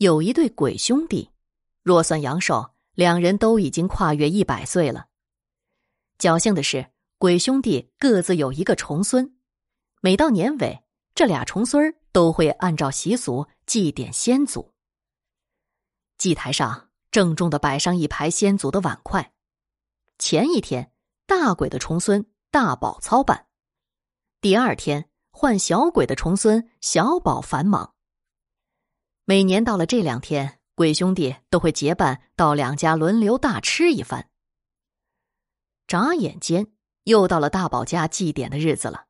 有一对鬼兄弟，若算阳寿，两人都已经跨越一百岁了。侥幸的是，鬼兄弟各自有一个重孙，每到年尾，这俩重孙都会按照习俗祭奠先祖。祭台上郑重的摆上一排先祖的碗筷。前一天，大鬼的重孙大宝操办；第二天，换小鬼的重孙小宝繁忙。每年到了这两天，鬼兄弟都会结伴到两家轮流大吃一番。眨眼间，又到了大宝家祭典的日子了。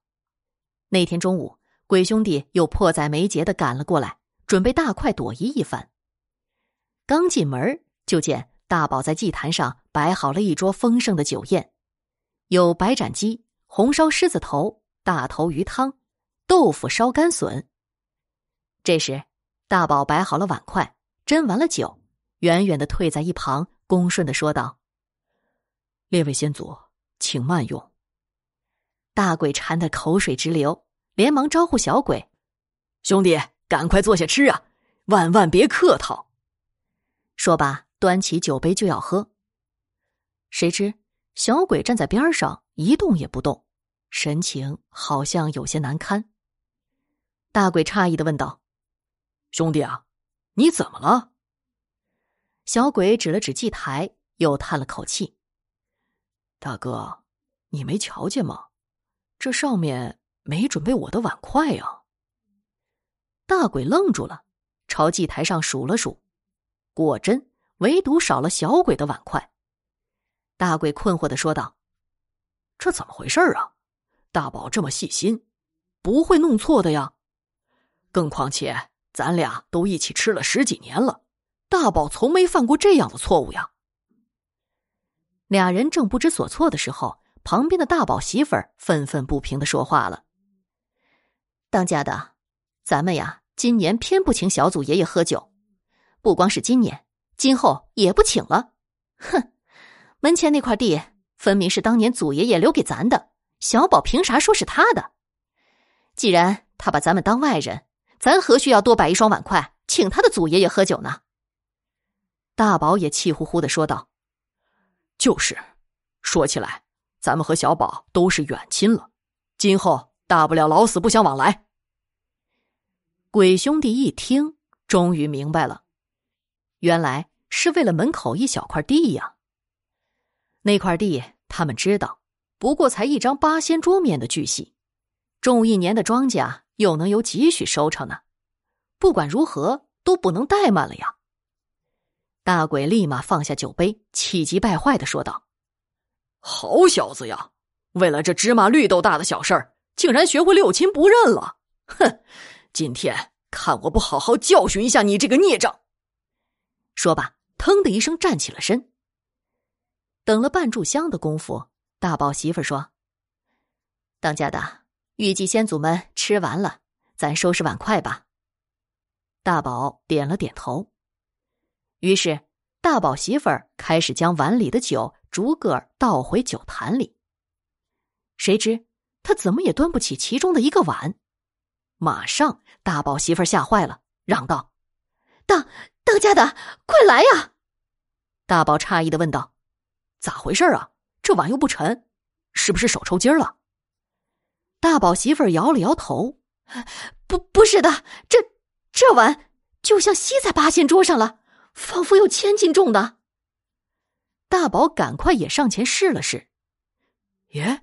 那天中午，鬼兄弟又迫在眉睫的赶了过来，准备大快朵颐一番。刚进门，就见大宝在祭坛上摆好了一桌丰盛的酒宴，有白斩鸡、红烧狮子头、大头鱼汤、豆腐烧干笋。这时，大宝摆好了碗筷，斟完了酒，远远的退在一旁，恭顺的说道：“列位先祖，请慢用。”大鬼馋得口水直流，连忙招呼小鬼：“兄弟，赶快坐下吃啊，万万别客套。”说罢，端起酒杯就要喝。谁知小鬼站在边上一动也不动，神情好像有些难堪。大鬼诧异的问道：“兄弟啊，你怎么了？”小鬼指了指祭台，又叹了口气：“大哥，你没瞧见吗？这上面没准备我的碗筷呀。”大鬼愣住了，朝祭台上数了数。果真，唯独少了小鬼的碗筷。大鬼困惑的说道：“这怎么回事啊？大宝这么细心，不会弄错的呀。更况且咱俩都一起吃了十几年了，大宝从没犯过这样的错误呀。”俩人正不知所措的时候，旁边的大宝媳妇儿愤愤不平的说话了：“当家的，咱们呀，今年偏不请小祖爷爷喝酒。”不光是今年，今后也不请了。哼，门前那块地分明是当年祖爷爷留给咱的，小宝凭啥说是他的？既然他把咱们当外人，咱何须要多摆一双碗筷，请他的祖爷爷喝酒呢？大宝也气呼呼的说道：“就是，说起来，咱们和小宝都是远亲了，今后大不了老死不相往来。”鬼兄弟一听，终于明白了。原来是为了门口一小块地呀。那块地他们知道，不过才一张八仙桌面的巨细，种一年的庄稼又能有几许收成呢？不管如何，都不能怠慢了呀！大鬼立马放下酒杯，气急败坏的说道：“好小子呀！为了这芝麻绿豆大的小事儿，竟然学会六亲不认了！哼！今天看我不好好教训一下你这个孽障！”说罢，腾的一声站起了身。等了半炷香的功夫，大宝媳妇说：“当家的，预计先祖们吃完了，咱收拾碗筷吧。”大宝点了点头。于是，大宝媳妇儿开始将碗里的酒逐个倒回酒坛里。谁知他怎么也端不起其中的一个碗，马上大宝媳妇儿吓坏了，嚷道：“当！”当家的，快来呀！大宝诧异的问道：“咋回事啊？这碗又不沉，是不是手抽筋了？”大宝媳妇摇了摇头：“不，不是的，这这碗就像吸在八仙桌上了，仿佛有千斤重的。”大宝赶快也上前试了试，耶，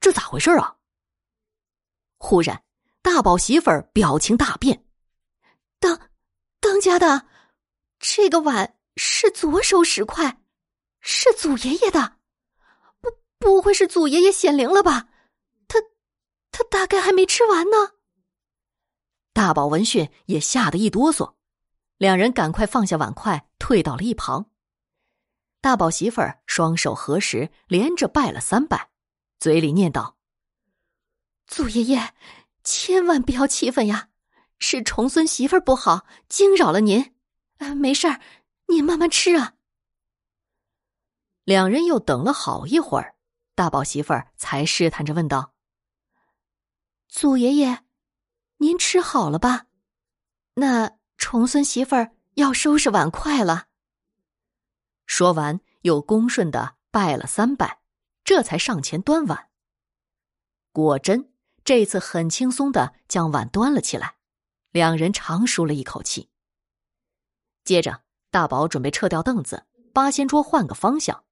这咋回事啊？忽然，大宝媳妇表情大变：“当当家的！”这个碗是左手使筷，是祖爷爷的，不不会是祖爷爷显灵了吧？大概还没吃完呢。大宝闻讯也吓得一哆嗦，两人赶快放下碗筷，退到了一旁。大宝媳妇儿双手合十，连着拜了三拜，嘴里念道：“祖爷爷，千万不要气愤呀，是重孙媳妇儿不好，惊扰了您。”没事儿，你慢慢吃啊。两人又等了好一会儿，大宝媳妇儿才试探着问道：“祖爷爷，您吃好了吧？那重孙媳妇儿要收拾碗筷了。说完，又恭顺的拜了三拜，这才上前端碗。果真，这次很轻松的将碗端了起来，两人长舒了一口气。接着，大宝准备撤掉凳子，八仙桌换个方向，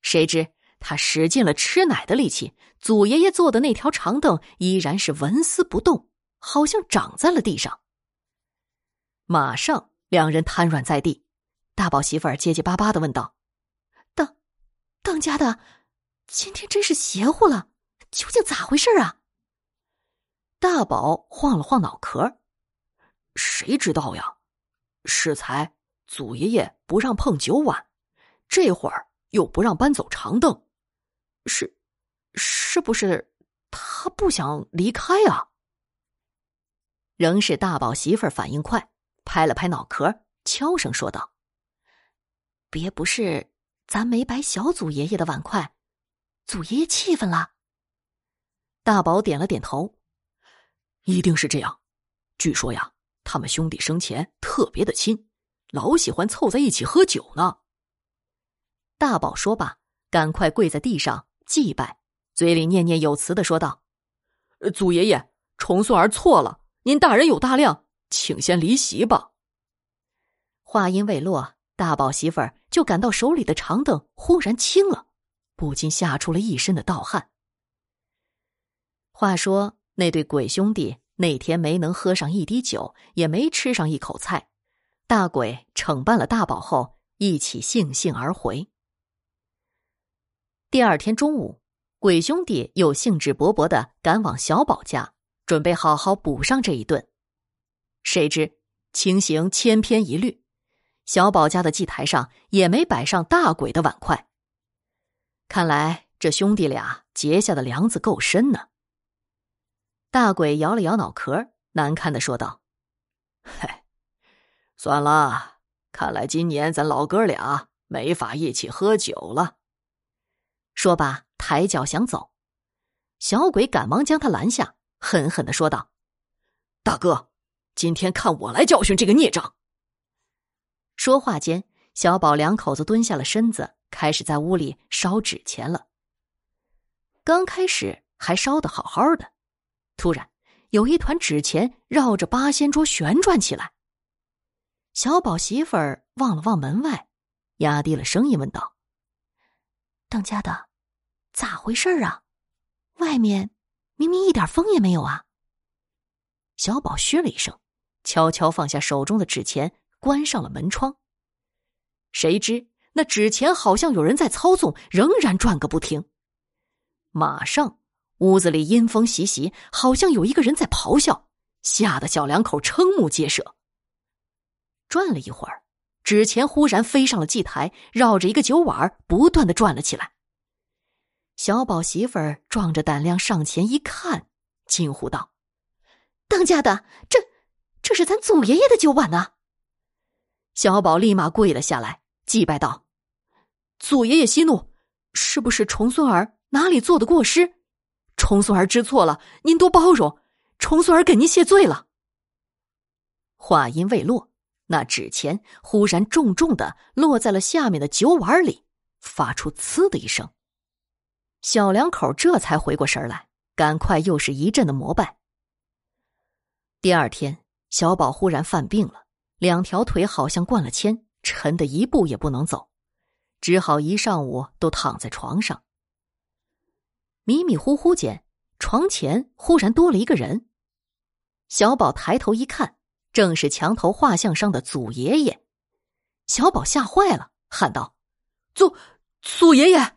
谁知他使尽了吃奶的力气，祖爷爷坐的那条长凳依然是纹丝不动，好像长在了地上。马上，两人瘫软在地。大宝媳妇儿结结巴巴的问道：“当，当家的，今天真是邪乎了，究竟咋回事啊？”大宝晃了晃脑壳：“谁知道呀？适才祖爷爷不让碰酒碗，这会儿又不让搬走长凳，是，是不是他不想离开啊？”仍是大宝媳妇儿反应快。拍了拍脑壳，悄声说道：“别不是咱没摆小祖爷爷的碗筷，祖爷爷气愤了。”大宝点了点头：“一定是这样。据说呀，他们兄弟生前特别的亲，老喜欢凑在一起喝酒呢。”大宝说罢，赶快跪在地上祭拜，嘴里念念有词的说道：“祖爷爷，重孙儿错了，您大人有大量。”请先离席吧。话音未落，大宝媳妇儿就感到手里的长凳忽然轻了，不禁吓出了一身的盗汗。话说那对鬼兄弟那天没能喝上一滴酒，也没吃上一口菜，大鬼惩办了大宝后，一起悻悻而回。第二天中午，鬼兄弟又兴致勃勃的赶往小宝家，准备好好补上这一顿。谁知情形千篇一律，小宝家的祭台上也没摆上大鬼的碗筷。看来这兄弟俩结下的梁子够深呢。大鬼摇了摇脑壳，难堪的说道：“嗨，算了，看来今年咱老哥俩没法一起喝酒了。”说罢，抬脚想走，小鬼赶忙将他拦下，狠狠的说道：“大哥。”今天看我来教训这个孽障。说话间，小宝两口子蹲下了身子，开始在屋里烧纸钱了。刚开始还烧的好好的，突然有一团纸钱绕着八仙桌旋转起来。小宝媳妇儿望了望门外，压低了声音问道：“当家的，咋回事啊？外面明明一点风也没有啊！”小宝嘘了一声。悄悄放下手中的纸钱，关上了门窗。谁知那纸钱好像有人在操纵，仍然转个不停。马上，屋子里阴风习习，好像有一个人在咆哮，吓得小两口瞠目结舌。转了一会儿，纸钱忽然飞上了祭台，绕着一个酒碗不断的转了起来。小宝媳妇儿壮着胆量上前一看，惊呼道：“当家的，这……”这是咱祖爷爷的酒碗呢。小宝立马跪了下来，祭拜道：“祖爷爷息怒，是不是重孙儿哪里做的过失？重孙儿知错了，您多包容。重孙儿给您谢罪了。”话音未落，那纸钱忽然重重的落在了下面的酒碗里，发出“呲”的一声。小两口这才回过神来，赶快又是一阵的膜拜。第二天。小宝忽然犯病了，两条腿好像灌了铅，沉的一步也不能走，只好一上午都躺在床上。迷迷糊糊间，床前忽然多了一个人。小宝抬头一看，正是墙头画像上的祖爷爷。小宝吓坏了，喊道：“祖祖爷爷！”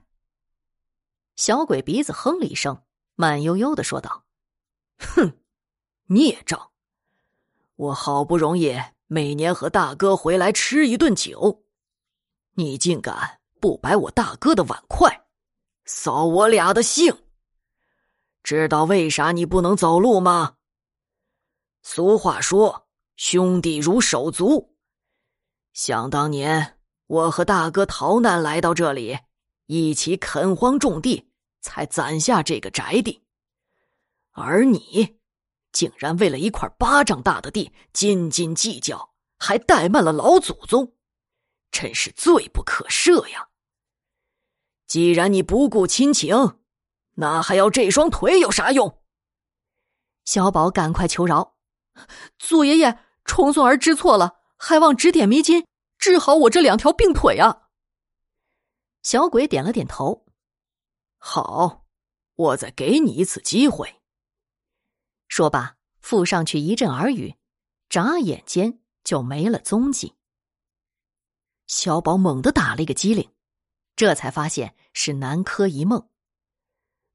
小鬼鼻子哼了一声，慢悠悠的说道：“哼，孽障！”我好不容易每年和大哥回来吃一顿酒，你竟敢不摆我大哥的碗筷，扫我俩的兴！知道为啥你不能走路吗？俗话说，兄弟如手足。想当年，我和大哥逃难来到这里，一起垦荒种地，才攒下这个宅地，而你。竟然为了一块巴掌大的地斤斤计较，还怠慢了老祖宗，真是罪不可赦呀！既然你不顾亲情，那还要这双腿有啥用？小宝赶快求饶：“祖爷爷，重孙儿知错了，还望指点迷津，治好我这两条病腿啊！”小鬼点了点头：“好，我再给你一次机会。”说罢，附上去一阵耳语，眨眼间就没了踪迹。小宝猛地打了一个激灵，这才发现是南柯一梦。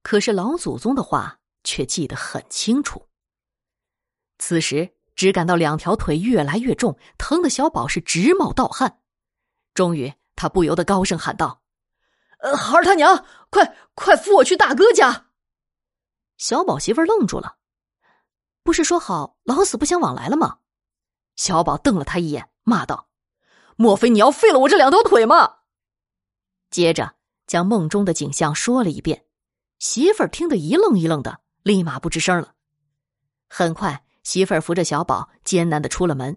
可是老祖宗的话却记得很清楚。此时只感到两条腿越来越重，疼的小宝是直冒盗汗。终于，他不由得高声喊道：“呃，孩儿他娘，快快扶我去大哥家！”小宝媳妇愣住了。不是说好老死不相往来了吗？小宝瞪了他一眼，骂道：“莫非你要废了我这两条腿吗？”接着将梦中的景象说了一遍。媳妇儿听得一愣一愣的，立马不吱声了。很快，媳妇儿扶着小宝艰难的出了门。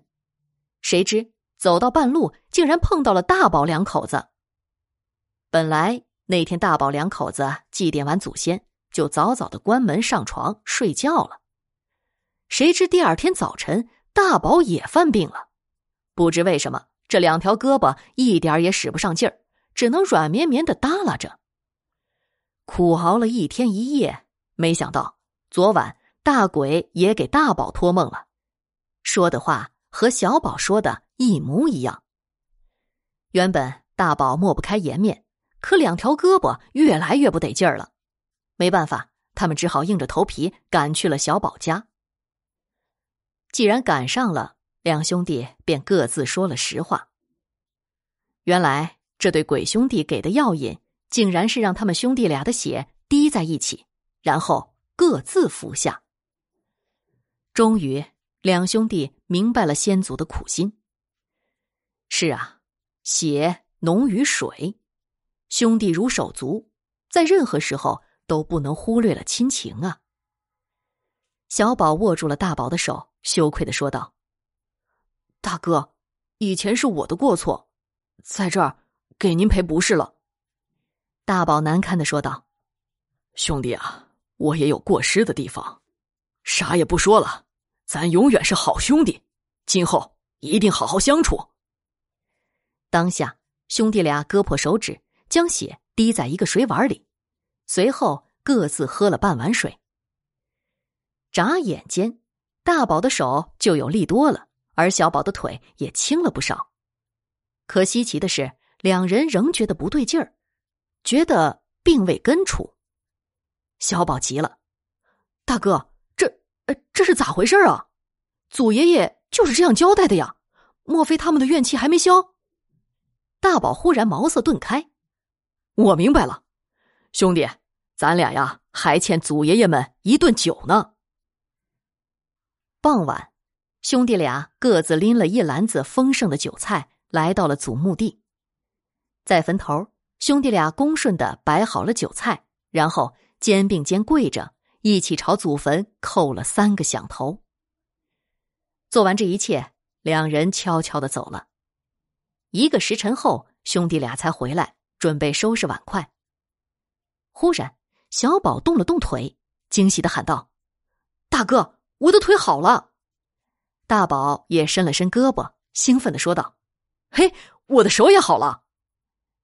谁知走到半路，竟然碰到了大宝两口子。本来那天大宝两口子祭奠完祖先，就早早的关门上床睡觉了。谁知第二天早晨，大宝也犯病了。不知为什么，这两条胳膊一点也使不上劲儿，只能软绵绵的耷拉着。苦熬了一天一夜，没想到昨晚大鬼也给大宝托梦了，说的话和小宝说的一模一样。原本大宝抹不开颜面，可两条胳膊越来越不得劲儿了，没办法，他们只好硬着头皮赶去了小宝家。既然赶上了，两兄弟便各自说了实话。原来这对鬼兄弟给的药引，竟然是让他们兄弟俩的血滴在一起，然后各自服下。终于，两兄弟明白了先祖的苦心。是啊，血浓于水，兄弟如手足，在任何时候都不能忽略了亲情啊。小宝握住了大宝的手。羞愧的说道：“大哥，以前是我的过错，在这儿给您赔不是了。”大宝难堪的说道：“兄弟啊，我也有过失的地方，啥也不说了，咱永远是好兄弟，今后一定好好相处。”当下，兄弟俩割破手指，将血滴在一个水碗里，随后各自喝了半碗水。眨眼间。大宝的手就有力多了，而小宝的腿也轻了不少。可稀奇的是，两人仍觉得不对劲儿，觉得并未根除。小宝急了：“大哥，呃，这是咋回事啊？祖爷爷就是这样交代的呀？莫非他们的怨气还没消？”大宝忽然茅塞顿开：“我明白了，兄弟，咱俩呀还欠祖爷爷们一顿酒呢。”傍晚，兄弟俩各自拎了一篮子丰盛的酒菜，来到了祖墓地。在坟头，兄弟俩恭顺的摆好了酒菜，然后肩并肩跪着，一起朝祖坟叩了三个响头。做完这一切，两人悄悄的走了。一个时辰后，兄弟俩才回来，准备收拾碗筷。忽然，小宝动了动腿，惊喜的喊道：“大哥！”我的腿好了，大宝也伸了伸胳膊，兴奋的说道：“嘿，我的手也好了！”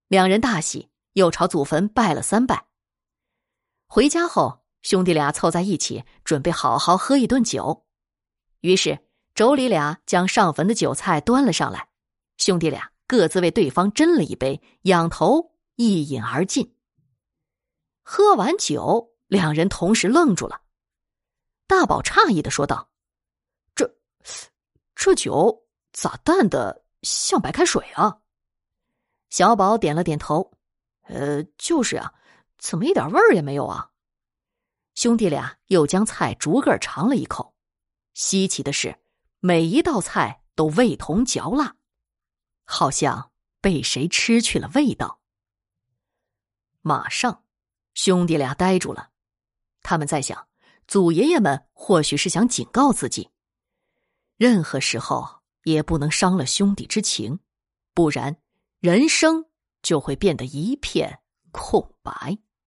两人大喜，又朝祖坟拜了三拜。回家后，兄弟俩凑在一起，准备好好喝一顿酒。于是妯娌俩将上坟的酒菜端了上来，兄弟俩各自为对方斟了一杯，仰头一饮而尽。喝完酒，两人同时愣住了。大宝诧异的说道：“这，这酒咋淡的像白开水啊？”小宝点了点头：“呃，就是啊，怎么一点味儿也没有啊？”兄弟俩又将菜逐个尝了一口，稀奇的是，每一道菜都味同嚼蜡，好像被谁吃去了味道。马上，兄弟俩呆住了，他们在想。祖爷爷们或许是想警告自己，任何时候也不能伤了兄弟之情，不然人生就会变得一片空白。